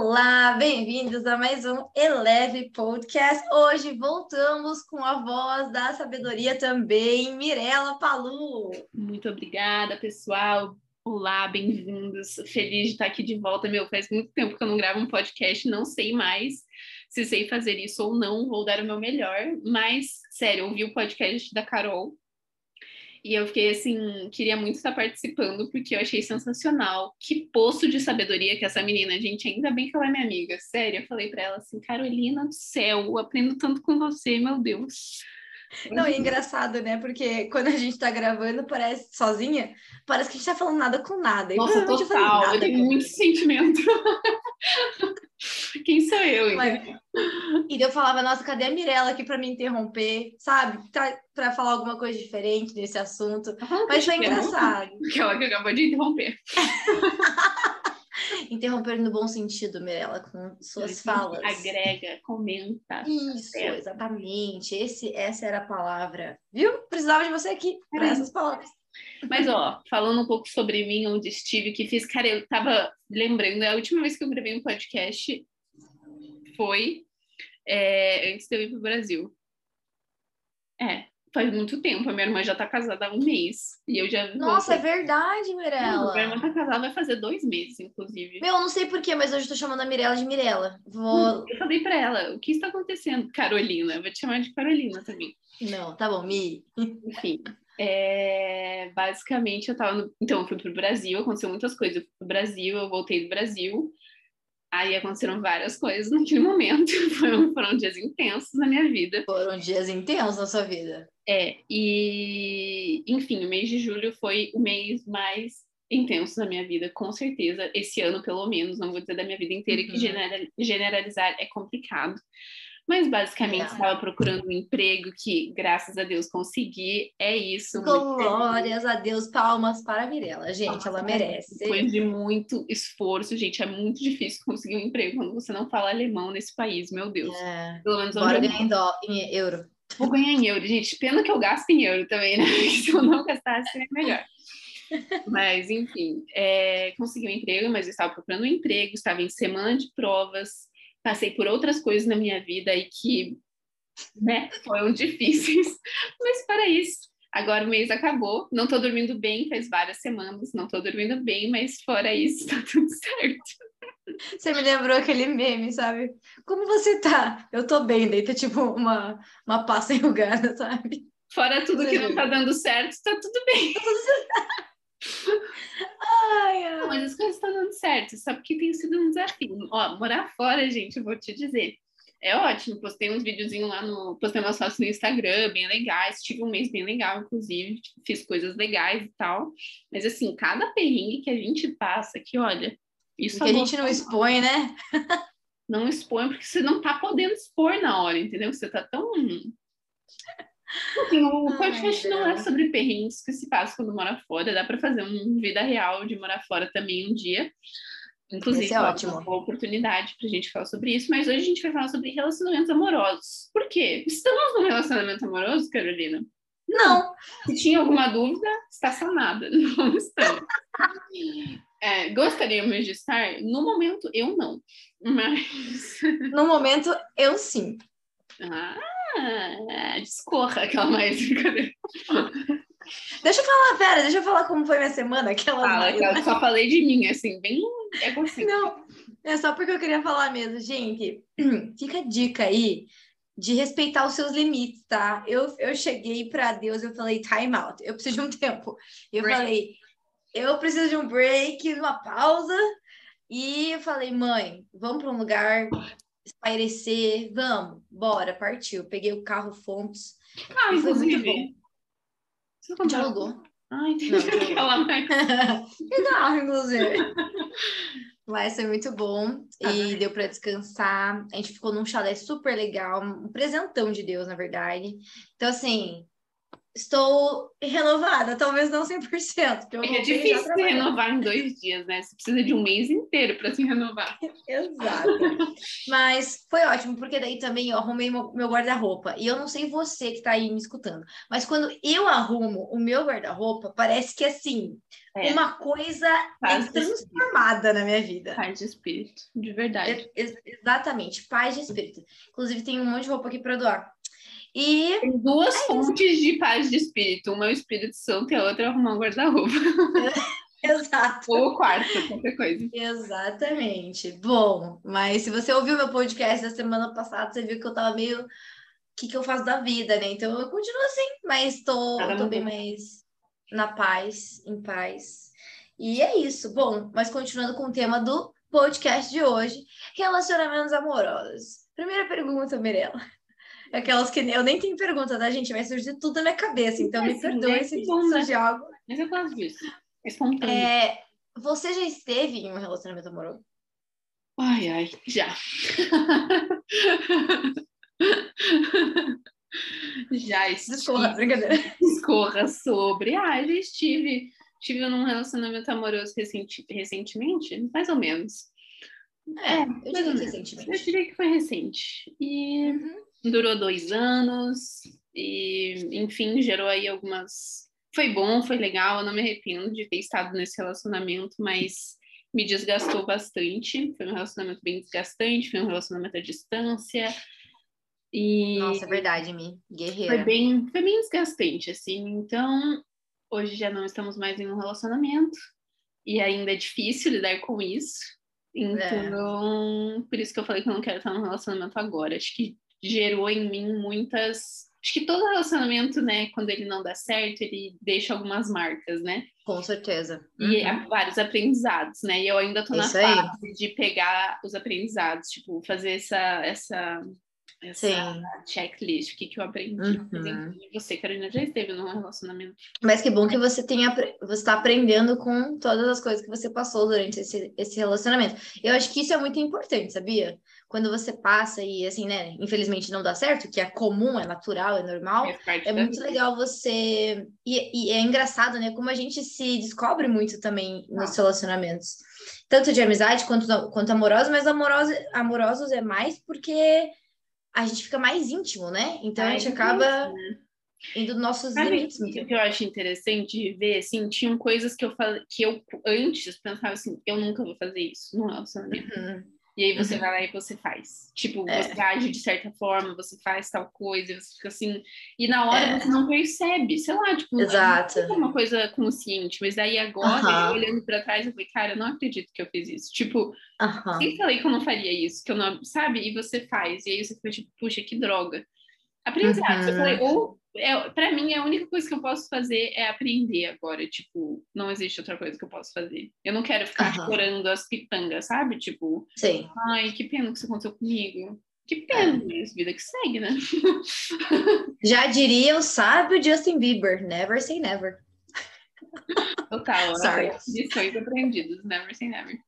Olá, bem-vindos a mais um Eleve Podcast. Hoje voltamos com a voz da sabedoria também, Mirela Palu. Muito obrigada, pessoal. Olá, bem-vindos. Feliz de estar aqui de volta. Meu, faz muito tempo que eu não gravo um podcast, não sei mais se sei fazer isso ou não, vou dar o meu melhor. Mas, sério, ouvi o podcast da Carol e eu fiquei assim, queria muito estar participando, porque eu achei sensacional. Que poço de sabedoria que essa menina, gente. Ainda bem que ela é minha amiga. Sério, eu falei para ela assim, Carolina do céu, aprendo tanto com você, meu Deus. Não, é engraçado, né? Porque quando a gente tá gravando, parece sozinha, parece que a gente tá falando nada com nada. Nossa, total, eu, eu tenho muito sentimento. Quem sou eu? Mas, e eu falava, nossa, cadê a Mirella aqui para me interromper, sabe? Para falar alguma coisa diferente nesse assunto. Ah, Mas foi engraçado. Aquela que acabou de interromper. Interromper no bom sentido, Mirella, com suas falas. Agrega, comenta. Isso, exatamente. Esse, essa era a palavra. Viu? Precisava de você aqui para é. essas palavras. Mas, ó, falando um pouco sobre mim, onde estive, que fiz, cara, eu tava lembrando, a última vez que eu gravei um podcast foi é, antes de eu ir pro Brasil. É, faz muito tempo. A minha irmã já tá casada há um mês. E eu já. Nossa, é verdade, Mirella. minha irmã tá casada vai fazer dois meses, inclusive. Meu, eu não sei porquê, mas hoje eu tô chamando a Mirella de Mirella. Vou... Eu falei pra ela, o que está acontecendo? Carolina, eu vou te chamar de Carolina também. Não, tá bom, Mi. Enfim. É, basicamente, eu tava no... Então, eu fui pro Brasil, aconteceu muitas coisas. Eu fui pro Brasil, eu voltei do Brasil. Aí aconteceram várias coisas naquele momento. Foram, foram dias intensos na minha vida. Foram dias intensos na sua vida. É, e enfim, o mês de julho foi o mês mais intenso da minha vida, com certeza. Esse ano, pelo menos, não vou dizer da minha vida inteira, uhum. que generalizar é complicado. Mas basicamente estava procurando um emprego que, graças a Deus, consegui. É isso. Glórias a Deus, palmas para a Mirella, gente, Nossa, ela merece. Depois de muito esforço, gente, é muito difícil conseguir um emprego quando você não fala alemão nesse país, meu Deus. É. Pelo menos Bora ganhar em, dó, em euro. Vou ganhar em euro, gente. Pena que eu gasto em euro também, né? Se eu não gastasse, seria melhor. Mas, enfim, é, consegui um emprego, mas eu estava procurando um emprego, estava em semana de provas, passei por outras coisas na minha vida e que né, foram difíceis, mas para isso. Agora o mês acabou, não tô dormindo bem, faz várias semanas, não tô dormindo bem, mas fora isso, tá tudo certo. Você me lembrou aquele meme, sabe? Como você tá? Eu tô bem, daí tá tipo uma, uma pasta enrugada, sabe? Fora tudo você que não tá dando certo, tá tudo bem. Ai, ai. Não, mas as coisas estão dando certo, só porque tem sido um desafio. Ó, morar fora, gente, eu vou te dizer. É ótimo, postei uns videozinhos lá no. Postei umas fotos no Instagram, bem legais. Tive um mês bem legal, inclusive. Fiz coisas legais e tal. Mas, assim, cada perrengue que a gente passa, que olha. Isso que a gente não expõe, né? não expõe, porque você não tá podendo expor na hora, entendeu? Você tá tão Assim, o podcast Ai, não é sobre perrengues que se passa quando mora fora, dá para fazer uma vida real de morar fora também um dia. Inclusive, é ótimo. uma boa oportunidade para a gente falar sobre isso, mas hoje a gente vai falar sobre relacionamentos amorosos. Por quê? Estamos num relacionamento amoroso, Carolina? Não. Se tinha alguma dúvida, está sanada. Não estamos. É, gostaríamos de estar? No momento, eu não. Mas. No momento, eu sim. Ah, ah, discorra aquela mais. Deixa eu falar, pera, deixa eu falar como foi minha semana. Aquela Fala, eu só falei de mim, assim, bem Não, é só porque eu queria falar mesmo. Gente, fica a dica aí de respeitar os seus limites, tá? Eu, eu cheguei para Deus, eu falei time out, eu preciso de um tempo. Eu break. falei, eu preciso de um break, uma pausa. E eu falei, mãe, vamos para um lugar espairecer, vamos, bora, partiu. Peguei o carro Fontes. Ah, inclusive. Você não alugou? Ah, entendi. Não, que carro, inclusive. Mas foi muito bom ah, e deu para descansar. A gente ficou num chalé super legal, um presentão de Deus, na verdade. Então, assim, estou renovada, talvez não 100%. Porque eu é difícil se renovar em dois dias, né? Você precisa de um mês inteiro para se renovar. Exato. mas foi ótimo, porque daí também eu arrumei meu, guarda-roupa. E eu não sei você que está aí me escutando, mas quando eu arrumo o meu guarda-roupa, parece que assim, é. uma coisa é transformada na minha vida. Paz de espírito, de verdade. É, exatamente, paz de espírito. Inclusive, tem um monte de roupa aqui para doar. E tem duas é fontes de paz de espírito. Uma é o Espírito Santo e a outra é arrumar um guarda-roupa. Exato. Ou o quarto, qualquer coisa. Exatamente. Bom, mas se você ouviu meu podcast da semana passada, você viu que eu tava meio. O que, que eu faço da vida, né? Então eu continuo assim, mas tô, tô bem mais na paz, em paz. E é isso. Bom, mas continuando com o tema do podcast de hoje: relacionamentos amorosos. Primeira pergunta, Mirella. Aquelas que eu nem tenho pergunta, tá, gente? Vai surgir tudo na minha cabeça, então me perdoe se surgir algo. Mas eu gosto disso. Espontâneo. É, você já esteve em um relacionamento amoroso? Ai, ai, já. já estive. Discorra, brincadeira. Discorra sobre. Ah, já estive. Estive num relacionamento amoroso recenti recentemente, mais ou menos. É, eu diria recentemente. Eu diria que foi recente. E uhum durou dois anos e, enfim, gerou aí algumas. Foi bom, foi legal, eu não me arrependo de ter estado nesse relacionamento, mas me desgastou bastante. Foi um relacionamento bem desgastante, foi um relacionamento à distância. E Nossa, é verdade, Mi. Guerreira. Foi bem, foi bem desgastante, assim. Então, hoje já não estamos mais em um relacionamento. E ainda é difícil lidar com isso. É. Então, é. por isso que eu falei que eu não quero estar num relacionamento agora. Acho que gerou em mim muitas. Acho que todo relacionamento, né, quando ele não dá certo, ele deixa algumas marcas, né? Com certeza. Uhum. E vários aprendizados, né? E eu ainda tô na Isso fase aí. de pegar os aprendizados, tipo, fazer essa, essa essa Sim. checklist, o que, que eu aprendi. Uhum. Você, Carolina, já esteve num relacionamento. Mas que bom que você tenha você está aprendendo com todas as coisas que você passou durante esse, esse relacionamento. Eu acho que isso é muito importante, sabia? Quando você passa e, assim, né, infelizmente não dá certo, que é comum, é natural, é normal, é muito vida. legal você... E, e, é engraçado, né, como a gente se descobre muito também nos relacionamentos. Tanto de amizade quanto, quanto amorosos, mas amorosos, amorosos é mais porque a gente fica mais íntimo, né? Então a gente acaba né? indo nos nossos Sabe limites. O que eu acho interessante de ver, assim, tinham coisas que eu falei, que eu antes pensava assim, eu nunca vou fazer isso no relacionamento. Uhum. E aí você uhum. vai lá e você faz. Tipo, é. você age de certa forma, você faz tal coisa, você fica assim. E na hora é. você não percebe, sei lá, tipo, Exato. é uma coisa consciente. Mas aí agora, olhando para trás, eu falei, cara, eu não acredito que eu fiz isso. Tipo, uhum. eu falei que eu não faria isso, que eu não, sabe? E você faz. E aí você fica tipo, puxa, que droga. Aprendizado. Uhum. Eu falei, ou é, para mim, a única coisa que eu posso fazer é aprender agora. Tipo, não existe outra coisa que eu posso fazer. Eu não quero ficar uhum. chorando as pitangas, sabe? Tipo, Sim. ai, que pena que isso aconteceu comigo. Que pena, é. vida que segue, né? Já diria o sábio Justin Bieber, never say never. Total, Sorry. lições aprendidas, never say never.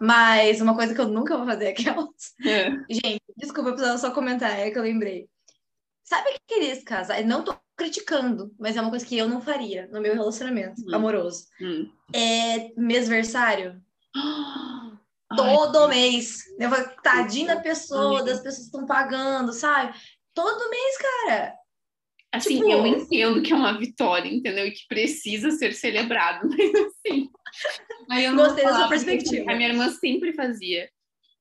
Mas uma coisa que eu nunca vou fazer é aquelas. É. Gente, desculpa, eu precisava só comentar, é que eu lembrei. Sabe aqueles casais? Não tô criticando, mas é uma coisa que eu não faria no meu relacionamento hum. amoroso. Hum. É mêsversário. Todo Ai, mês. Eu vou, tadinha da pessoa, das pessoas que estão pagando, sabe? Todo mês, cara. Assim, tipo... eu entendo que é uma vitória, entendeu? E que precisa ser celebrado, mas assim. Aí eu Gostei da sua perspectiva. A minha irmã sempre fazia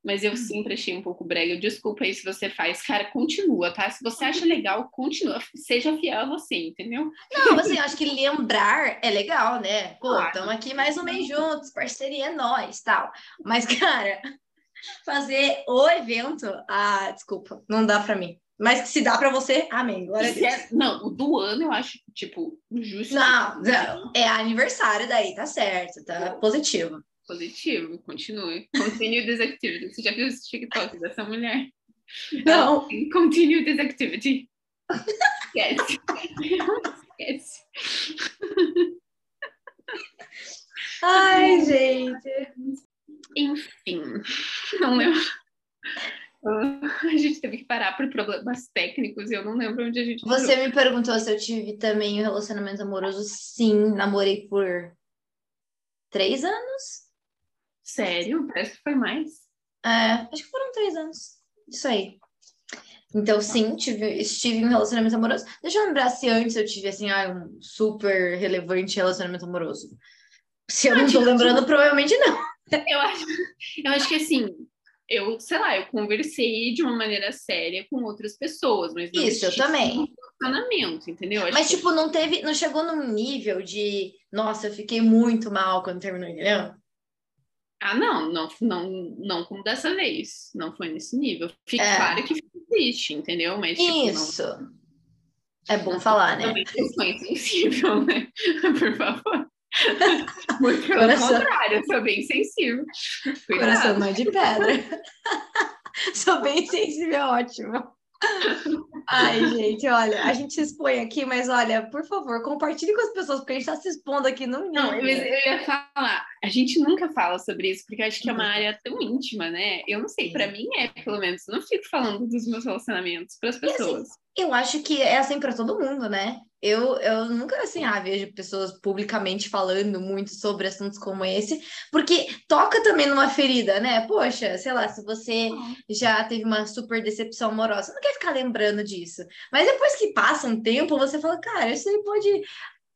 mas eu sempre achei um pouco brega. Desculpa aí se você faz. Cara, continua, tá? Se você acha legal, continua. Seja fiel a você, entendeu? Não, assim, acho que lembrar é legal, né? Pô, estamos claro. aqui mais um mês juntos, parceria é nós, tal. Mas, cara, fazer o evento, ah, desculpa, não dá para mim. Mas se dá para você, amém. Glória é, não, o do ano eu acho, tipo, justo. Não, não, é aniversário daí, tá certo, tá positivo. Positivo, continue. Continue this activity. Você já viu esse TikTok dessa mulher? Não. continue this activity. Esquece. Esquece. Ai, gente. Enfim, não lembro. A gente teve que parar por problemas técnicos e eu não lembro onde a gente. Você me perguntou se eu tive também um relacionamento amoroso. Sim, namorei por três anos. Sério? Parece que foi mais. É, acho que foram três anos. Isso aí. Então, sim, tive, estive em um relacionamento amoroso. Deixa eu lembrar se antes eu tive, assim, ah, um super relevante relacionamento amoroso. Se eu não, não tô lembrando, provavelmente não. Eu acho, eu acho que, assim, eu, sei lá, eu conversei de uma maneira séria com outras pessoas, mas não Isso, eu também. Um relacionamento, entendeu? Acho mas, tipo, não teve, não chegou num nível de, nossa, eu fiquei muito mal quando terminou, entendeu? Ah, não, não, não, não como dessa vez. Não foi nesse nível. Fica é. claro que existe, entendeu? Mas, tipo, Isso. Não... É bom falar, né? Também questões sensível, né? Por favor. Muito pelo Coração... contrário, eu sou bem sensível. Cuidado. Coração não é de pedra. sou bem sensível, é ótimo. Ai, gente, olha, a gente se expõe aqui, mas olha, por favor, compartilhe com as pessoas, porque a gente está se expondo aqui no Não, mas eu ia falar, a gente nunca fala sobre isso, porque acho que é uma área tão íntima, né? Eu não sei, para mim é, pelo menos, eu não fico falando dos meus relacionamentos para as pessoas. Assim, eu acho que é assim para todo mundo, né? Eu, eu nunca, assim, ah, vejo pessoas publicamente falando muito sobre assuntos como esse, porque toca também numa ferida, né? Poxa, sei lá, se você já teve uma super decepção amorosa, não quer ficar lembrando disso. Mas depois que passa um tempo, você fala, cara, isso aí pode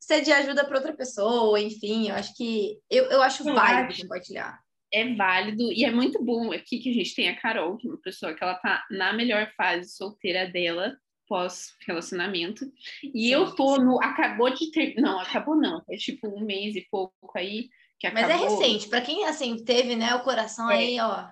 ser de ajuda para outra pessoa, enfim, eu acho que eu, eu acho eu válido acho, compartilhar. É válido e é muito bom aqui que a gente tem a Carol, que é uma pessoa que ela tá na melhor fase solteira dela, pós-relacionamento. E Sim. eu tô no. Acabou de ter. Não, acabou não. É tipo um mês e pouco aí que acabou. Mas é recente. Para quem assim teve, né, o coração é. aí, ó.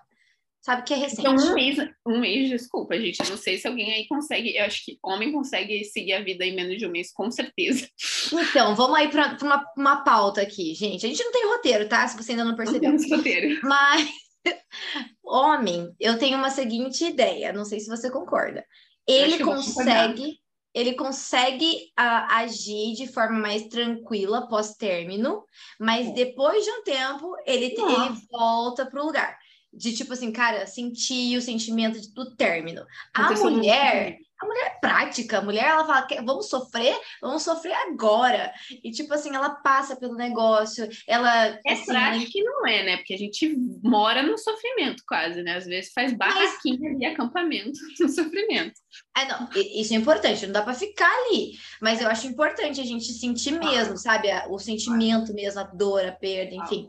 Sabe que é recente. Então, um mês, um mês, desculpa, gente. Não sei se alguém aí consegue. Eu acho que homem consegue seguir a vida em menos de um mês, com certeza. Então, vamos aí para uma, uma pauta aqui, gente. A gente não tem roteiro, tá? Se você ainda não percebeu. Não temos roteiro. Mas, homem, eu tenho uma seguinte ideia. Não sei se você concorda ele consegue ele consegue uh, agir de forma mais tranquila pós-término, mas depois de um tempo ele, ele volta para o lugar. De tipo assim, cara, sentir o sentimento do término. A mulher, a mulher é prática, a mulher ela fala, vamos sofrer, vamos sofrer agora. E tipo assim, ela passa pelo negócio, ela. É assim, prática que não é, né? Porque a gente mora no sofrimento quase, né? Às vezes faz barraquinha Mas... acampamento no sofrimento. É, não, isso é importante, não dá para ficar ali. Mas eu acho importante a gente sentir mesmo, sabe? O sentimento mesmo, a dor, a perda, enfim.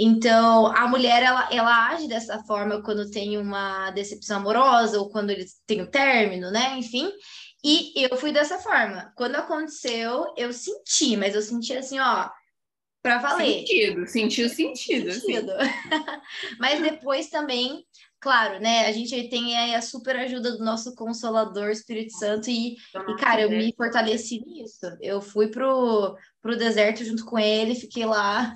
Então, a mulher, ela, ela age dessa forma quando tem uma decepção amorosa ou quando eles têm um término, né? Enfim. E eu fui dessa forma. Quando aconteceu, eu senti, mas eu senti assim, ó, para valer. Sentido, sentiu sentido. sentido. Assim. mas depois também, claro, né? A gente tem aí a super ajuda do nosso Consolador Espírito Santo e, e cara, eu me fortaleci nisso. Eu fui pro, pro deserto junto com ele, fiquei lá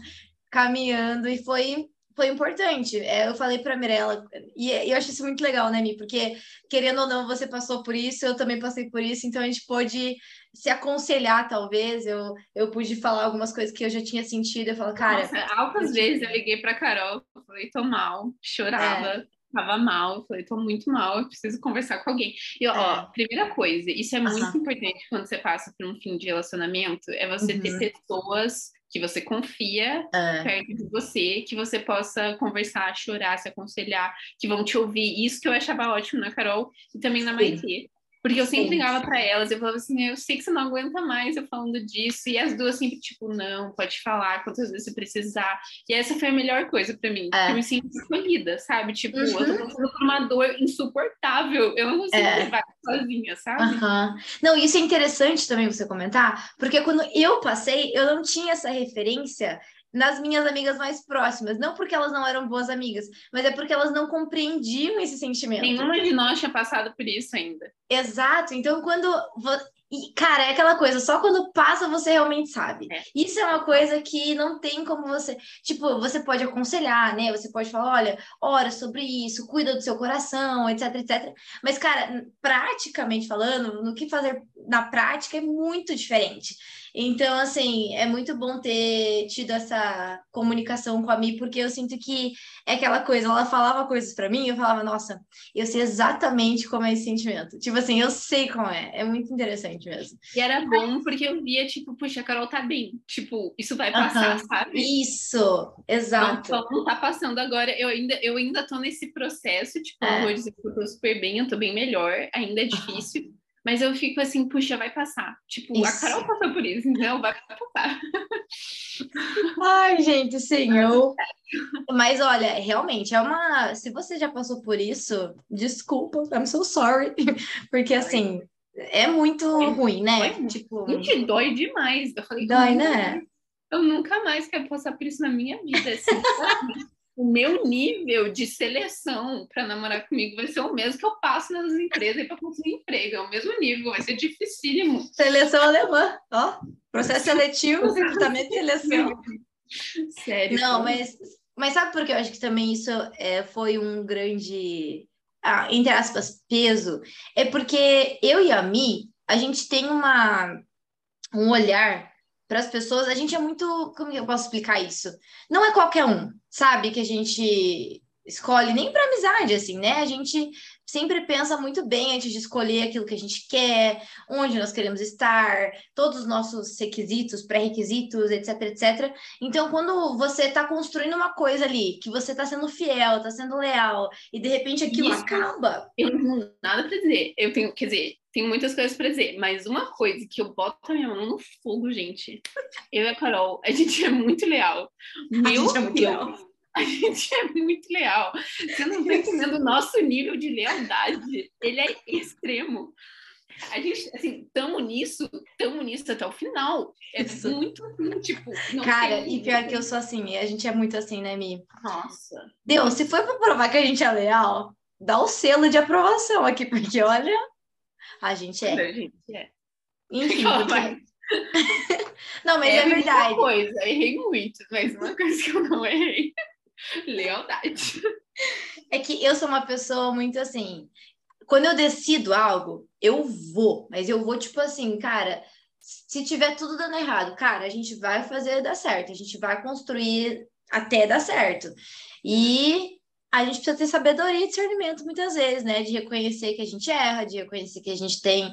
caminhando e foi foi importante. É, eu falei para Mirella e, e eu acho isso muito legal, né, Mi? Porque querendo ou não, você passou por isso, eu também passei por isso, então a gente pôde se aconselhar, talvez. Eu, eu pude falar algumas coisas que eu já tinha sentido. Eu falo, cara. Nossa, altas eu... vezes eu liguei para Carol, falei, tô mal, chorava. É. Tava mal, falei, tô muito mal, eu preciso conversar com alguém. E, ó, é. primeira coisa, isso é muito importante quando você passa por um fim de relacionamento, é você uhum. ter pessoas que você confia é. perto de você, que você possa conversar, chorar, se aconselhar, que vão te ouvir. Isso que eu achava ótimo na Carol e também na Maitê. Porque eu sempre ligava para elas, eu falava assim, eu sei que você não aguenta mais eu falando disso, e as duas sempre, tipo, não, pode falar quantas vezes você precisar. E essa foi a melhor coisa para mim, é. eu me sinto escolhida, sabe? Tipo, uhum. eu tô uhum. passando por uma dor insuportável, eu não consigo é. levar sozinha, sabe? Uhum. Não, isso é interessante também você comentar, porque quando eu passei, eu não tinha essa referência nas minhas amigas mais próximas. Não porque elas não eram boas amigas, mas é porque elas não compreendiam esse sentimento. Nenhuma de nós tinha passado por isso ainda. Exato. Então, quando. E, cara, é aquela coisa, só quando passa você realmente sabe. É. Isso é uma coisa que não tem como você. Tipo, você pode aconselhar, né? Você pode falar, olha, ora sobre isso, cuida do seu coração, etc, etc. Mas, cara, praticamente falando, no que fazer na prática é muito diferente. Então, assim, é muito bom ter tido essa comunicação com a Mi, porque eu sinto que é aquela coisa, ela falava coisas para mim, eu falava, nossa, eu sei exatamente como é esse sentimento. Tipo assim, eu sei como é. É muito interessante mesmo. E era bom porque eu via, tipo, puxa, a Carol tá bem. Tipo, isso vai passar, sabe? Isso, exato. Não, não tá passando agora. Eu ainda, eu ainda tô nesse processo, tipo, é. eu vou dizer que eu tô super bem, eu tô bem melhor, ainda é difícil. Mas eu fico assim, puxa, vai passar. Tipo, isso. a Carol passou por isso, então vai passar. Ai, gente, sim, eu. Mas olha, realmente é uma. Se você já passou por isso, desculpa, I'm so sorry. Porque assim, é muito ruim, né? Dói, tipo, gente, dói demais. Eu falei, dói, né? Eu nunca mais quero passar por isso na minha vida. Assim, o meu nível de seleção para namorar comigo vai ser o mesmo que eu passo nas empresas para conseguir emprego. É o mesmo nível, vai ser dificílimo. Seleção alemã, ó. Processo seletivo, recrutamento e seleção. Sério. Não, mas, mas sabe por que eu acho que também isso é, foi um grande, ah, entre aspas, peso? É porque eu e a Mi, a gente tem uma, um olhar para as pessoas, a gente é muito. Como eu posso explicar isso? Não é qualquer um, sabe? Que a gente escolhe nem para amizade, assim, né? A gente sempre pensa muito bem antes de escolher aquilo que a gente quer, onde nós queremos estar, todos os nossos requisitos, pré-requisitos, etc, etc. Então, quando você está construindo uma coisa ali, que você está sendo fiel, está sendo leal, e de repente aquilo Isso, acaba. Eu não tenho nada para dizer. Eu tenho, quer dizer, tenho muitas coisas para dizer, mas uma coisa que eu boto a minha mão no fogo, gente. Eu e a Carol, a gente é muito leal. Meu a gente é muito Deus, leal. A gente é muito leal. Você não está entendendo o nosso nível de lealdade. Ele é extremo. A gente, assim, tamo nisso, tamo nisso até o final. É Isso. muito, tipo... Cara, e pior que eu sou assim, a gente é muito assim, né, Mi? Nossa. Deus, se for para provar que a gente é leal, dá o selo de aprovação aqui, porque olha... A gente é. A gente é. Enfim. Porque... não, mas é, é verdade. Coisa, errei muito, mas uma coisa que eu não errei. Lealdade. É que eu sou uma pessoa muito assim. Quando eu decido algo, eu vou, mas eu vou tipo assim, cara. Se tiver tudo dando errado, cara, a gente vai fazer dar certo, a gente vai construir até dar certo. E a gente precisa ter sabedoria e discernimento muitas vezes, né? De reconhecer que a gente erra, de reconhecer que a gente tem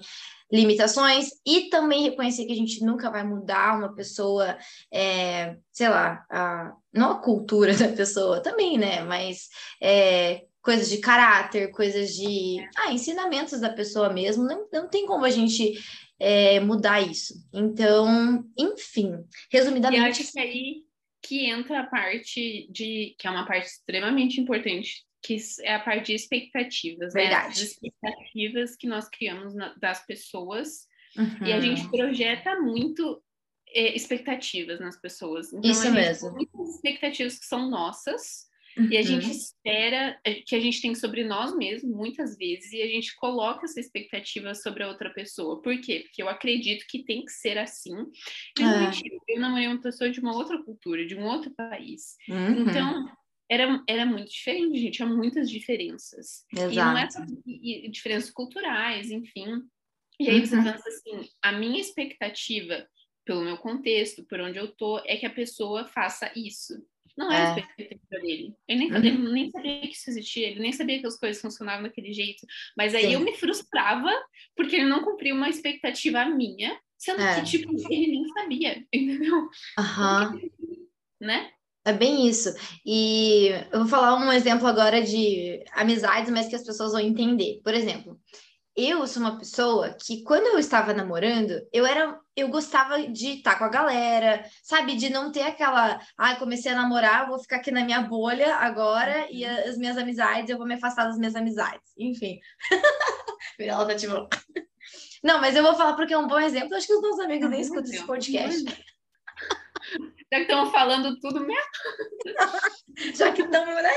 limitações e também reconhecer que a gente nunca vai mudar uma pessoa, é, sei lá, a, não a cultura da pessoa também, né? Mas é, coisas de caráter, coisas de ah, ensinamentos da pessoa mesmo, não, não tem como a gente é, mudar isso. Então, enfim, resumidamente. E acho que aí que entra a parte de que é uma parte extremamente importante, que é a parte de expectativas, Verdade. né? As expectativas que nós criamos na, das pessoas uhum. e a gente projeta muito é, expectativas nas pessoas. Então, Isso mesmo. Muitas expectativas que são nossas Uhum. E a gente uhum. espera é, que a gente tem sobre nós mesmos, muitas vezes, e a gente coloca essa expectativa sobre a outra pessoa. Por quê? Porque eu acredito que tem que ser assim. É. Eu namorei uma pessoa de uma outra cultura, de um outro país. Uhum. Então, era, era muito diferente, gente. Tinha muitas diferenças. Exato. E não é só e, diferenças culturais, enfim. E aí você uhum. pensa assim, a minha expectativa, pelo meu contexto, por onde eu tô, é que a pessoa faça isso. Não é. expectativa dele. Ele nem, uhum. ele nem sabia que isso existia, ele nem sabia que as coisas funcionavam daquele jeito. Mas aí Sim. eu me frustrava porque ele não cumpriu uma expectativa minha, sendo é. que, tipo, ele nem sabia, entendeu? Aham. Uhum. Né? É bem isso. E eu vou falar um exemplo agora de amizades, mas que as pessoas vão entender. Por exemplo, eu sou uma pessoa que quando eu estava namorando, eu era eu gostava de estar com a galera, sabe, de não ter aquela, ah, comecei a namorar, vou ficar aqui na minha bolha agora e as minhas amizades, eu vou me afastar das minhas amizades. Enfim. Ela tá tipo Não, mas eu vou falar porque é um bom exemplo, acho que os meus amigos nem escutam esse podcast. Já que estão falando tudo mesmo. Já que estamos, né?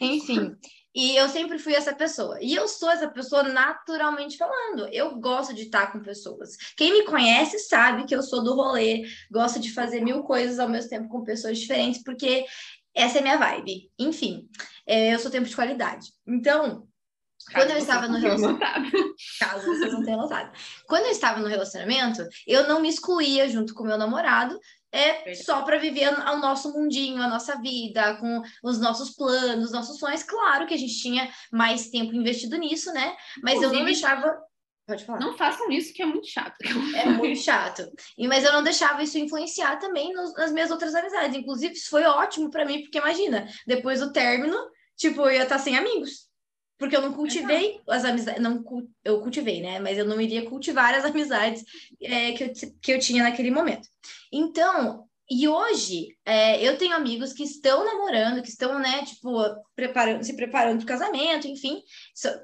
Enfim, e eu sempre fui essa pessoa. E eu sou essa pessoa naturalmente falando. Eu gosto de estar com pessoas. Quem me conhece sabe que eu sou do rolê, gosto de fazer mil coisas ao mesmo tempo com pessoas diferentes, porque essa é minha vibe. Enfim, é, eu sou tempo de qualidade. Então, Quando eu estava no relacionamento. Caso vocês não tenham notado. Quando eu estava no relacionamento, eu não me excluía junto com meu namorado, é só para viver o nosso mundinho, a nossa vida, com os nossos planos, os nossos sonhos. Claro que a gente tinha mais tempo investido nisso, né? Mas Inclusive, eu não deixava. Pode falar. Não façam isso, que é muito chato. É muito chato. E, mas eu não deixava isso influenciar também nos, nas minhas outras amizades. Inclusive, isso foi ótimo para mim, porque imagina, depois do término, tipo, eu ia estar sem amigos. Porque eu não cultivei as amizades, não eu cultivei, né? Mas eu não iria cultivar as amizades é, que, eu, que eu tinha naquele momento. Então, e hoje, é, eu tenho amigos que estão namorando, que estão, né, tipo, preparando, se preparando para o casamento, enfim,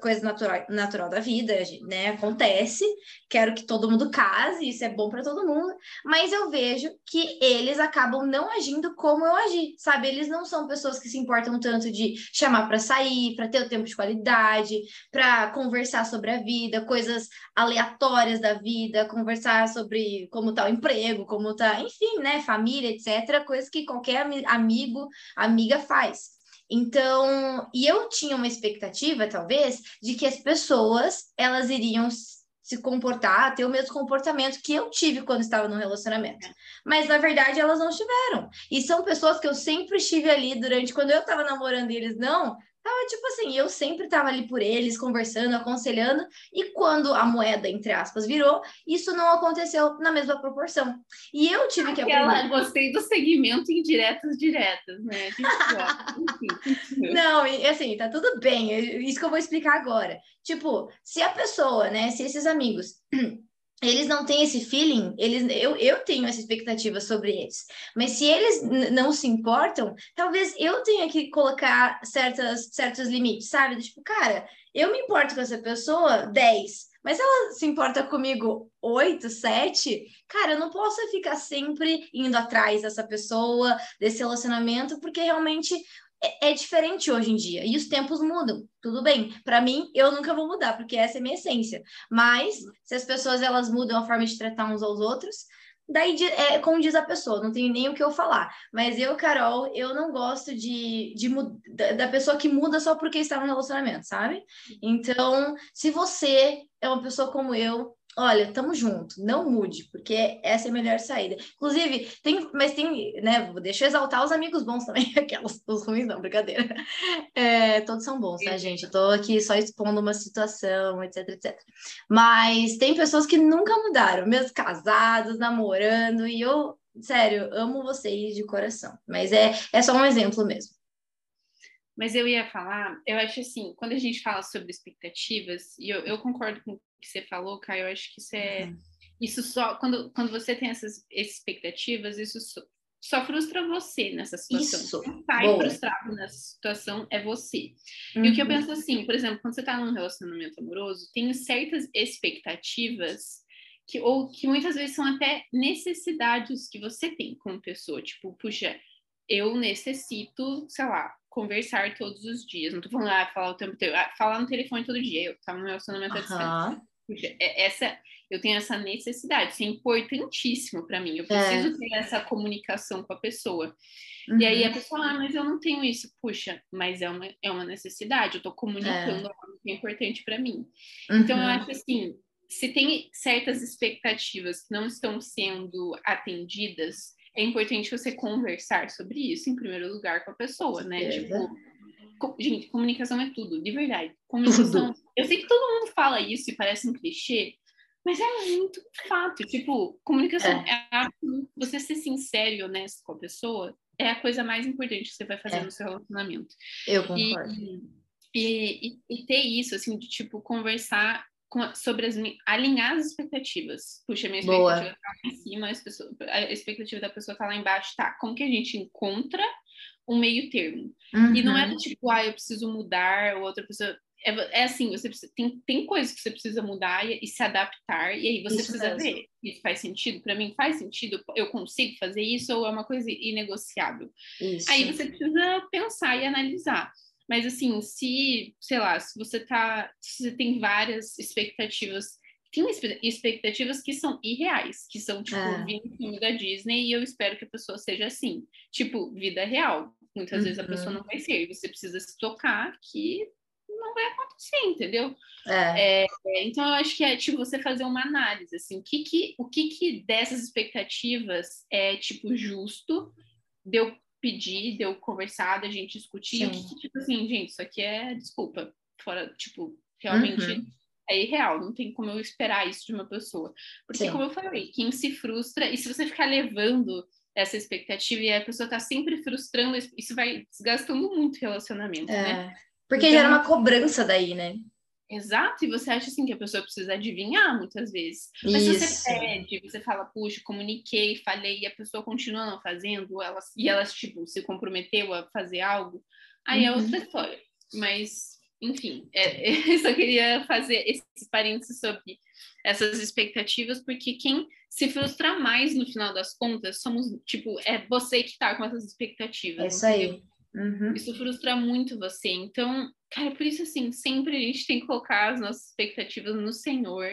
coisa natural, natural da vida, né, acontece. Quero que todo mundo case, isso é bom para todo mundo, mas eu vejo que eles acabam não agindo como eu agi, sabe? Eles não são pessoas que se importam tanto de chamar para sair, para ter o tempo de qualidade, para conversar sobre a vida, coisas aleatórias da vida, conversar sobre como tá o emprego, como tá, enfim, né, família, etc, coisas que qualquer amigo, amiga faz. Então, e eu tinha uma expectativa, talvez, de que as pessoas, elas iriam se comportar, ter o mesmo comportamento que eu tive quando estava no relacionamento. Mas na verdade elas não tiveram. E são pessoas que eu sempre estive ali durante quando eu estava namorando e eles não, Tava tipo assim, eu sempre tava ali por eles, conversando, aconselhando, e quando a moeda, entre aspas, virou, isso não aconteceu na mesma proporção. E eu tive que Aquela, aprender. Gostei do segmento indiretas diretas, né? não, e assim, tá tudo bem, isso que eu vou explicar agora. Tipo, se a pessoa, né, se esses amigos eles não têm esse feeling, eles, eu, eu tenho essa expectativa sobre eles. Mas se eles não se importam, talvez eu tenha que colocar certas, certos limites, sabe? Tipo, cara, eu me importo com essa pessoa 10, mas ela se importa comigo 8, 7, cara, eu não posso ficar sempre indo atrás dessa pessoa, desse relacionamento, porque realmente é, é, diferente hoje em dia e os tempos mudam. Tudo bem, para mim eu nunca vou mudar porque essa é a minha essência. Mas se as pessoas elas mudam a forma de tratar uns aos outros, daí é como diz a pessoa, não tenho nem o que eu falar. Mas eu, Carol, eu não gosto de, de da pessoa que muda só porque está no relacionamento, sabe? Então, se você é uma pessoa como eu, olha, tamo junto, não mude, porque essa é a melhor saída. Inclusive, tem, mas tem, né, deixa eu exaltar os amigos bons também, aquelas, os ruins não, brincadeira. É, todos são bons, tá, gente? Eu tô aqui só expondo uma situação, etc, etc. Mas tem pessoas que nunca mudaram, mesmo casados, namorando, e eu, sério, amo vocês de coração. Mas é, é só um exemplo mesmo. Mas eu ia falar, eu acho assim, quando a gente fala sobre expectativas, e eu, eu concordo com que você falou, Caio, eu acho que isso é. Uhum. Isso só. Quando, quando você tem essas expectativas, isso só, só frustra você nessa situação. Isso. Quem sai Boa. frustrado nessa situação é você. Uhum. E o que eu uhum. penso assim, por exemplo, quando você está num relacionamento amoroso, tem certas expectativas que, ou que muitas vezes são até necessidades que você tem como pessoa. Tipo, puxa, eu necessito, sei lá, conversar todos os dias. Não tô falando, ah, falar o tempo inteiro, ah, falar no telefone todo dia. Eu tava no relacionamento à distância. É, essa, eu tenho essa necessidade, isso é importantíssimo para mim. Eu preciso é. ter essa comunicação com a pessoa. Uhum. E aí a uhum. pessoa, ah, mas eu não tenho isso. Puxa, mas é uma, é uma necessidade, eu tô comunicando é. algo que é importante para mim. Uhum. Então eu uhum. acho assim, se tem certas expectativas que não estão sendo atendidas, é importante você conversar sobre isso em primeiro lugar com a pessoa, né? Tipo, gente, comunicação é tudo, de verdade. Comunicação. Tudo. Eu sei que todo mundo fala isso e parece um clichê, mas é muito fato. Tipo, comunicação é, é você ser sincero e honesto com a pessoa é a coisa mais importante que você vai fazer é. no seu relacionamento. Eu concordo. E, e, e, ter isso, assim, de tipo, conversar sobre as alinhar as expectativas. Puxa, minha expectativa está lá em cima, a expectativa da pessoa está lá embaixo. Tá, como que a gente encontra um meio termo? Uhum. E não é uhum. tipo, ah, eu preciso mudar, ou outra pessoa. É, é assim, você precisa, tem, tem coisas que você precisa mudar e, e se adaptar, e aí você isso precisa mesmo. ver. Isso faz sentido? Para mim, faz sentido? Eu consigo fazer isso ou é uma coisa inegociável? Isso. Aí você precisa pensar e analisar. Mas assim, se, sei lá, se você tá, se você tem várias expectativas, tem expectativas que são irreais, que são tipo é. vir um filme da Disney e eu espero que a pessoa seja assim, tipo vida real. Muitas uhum. vezes a pessoa uhum. não vai ser, e você precisa se tocar que não vai acontecer, entendeu? É. É, então eu acho que é tipo você fazer uma análise assim, o que que o que que dessas expectativas é tipo justo de eu pedir, de eu conversar, da gente discutir, que, tipo assim, gente, isso aqui é desculpa, fora tipo realmente Uhum. é irreal, não tem como eu esperar isso de uma pessoa. Porque, Sim. como eu falei, quem se frustra, e se você ficar levando essa expectativa e a pessoa tá sempre frustrando, isso vai desgastando muito o relacionamento, né? É. Porque Então- gera uma cobrança daí, né? Exato, e você acha assim que a pessoa precisa adivinhar muitas vezes. Mas se Isso. você pede, você fala, puxa, comuniquei, falei, e a pessoa continua não fazendo, ela, e ela, tipo, se comprometeu a fazer algo, aí é Uhum. outra história. Mas, enfim, é, eu só queria fazer esse parênteses sobre essas expectativas, porque quem se frustra mais no final das contas somos, tipo, é você que tá com essas expectativas. É isso entendeu? aí. Uhum. Isso frustra muito você. Então, cara, por isso, assim, sempre a gente tem que colocar as nossas expectativas no Senhor.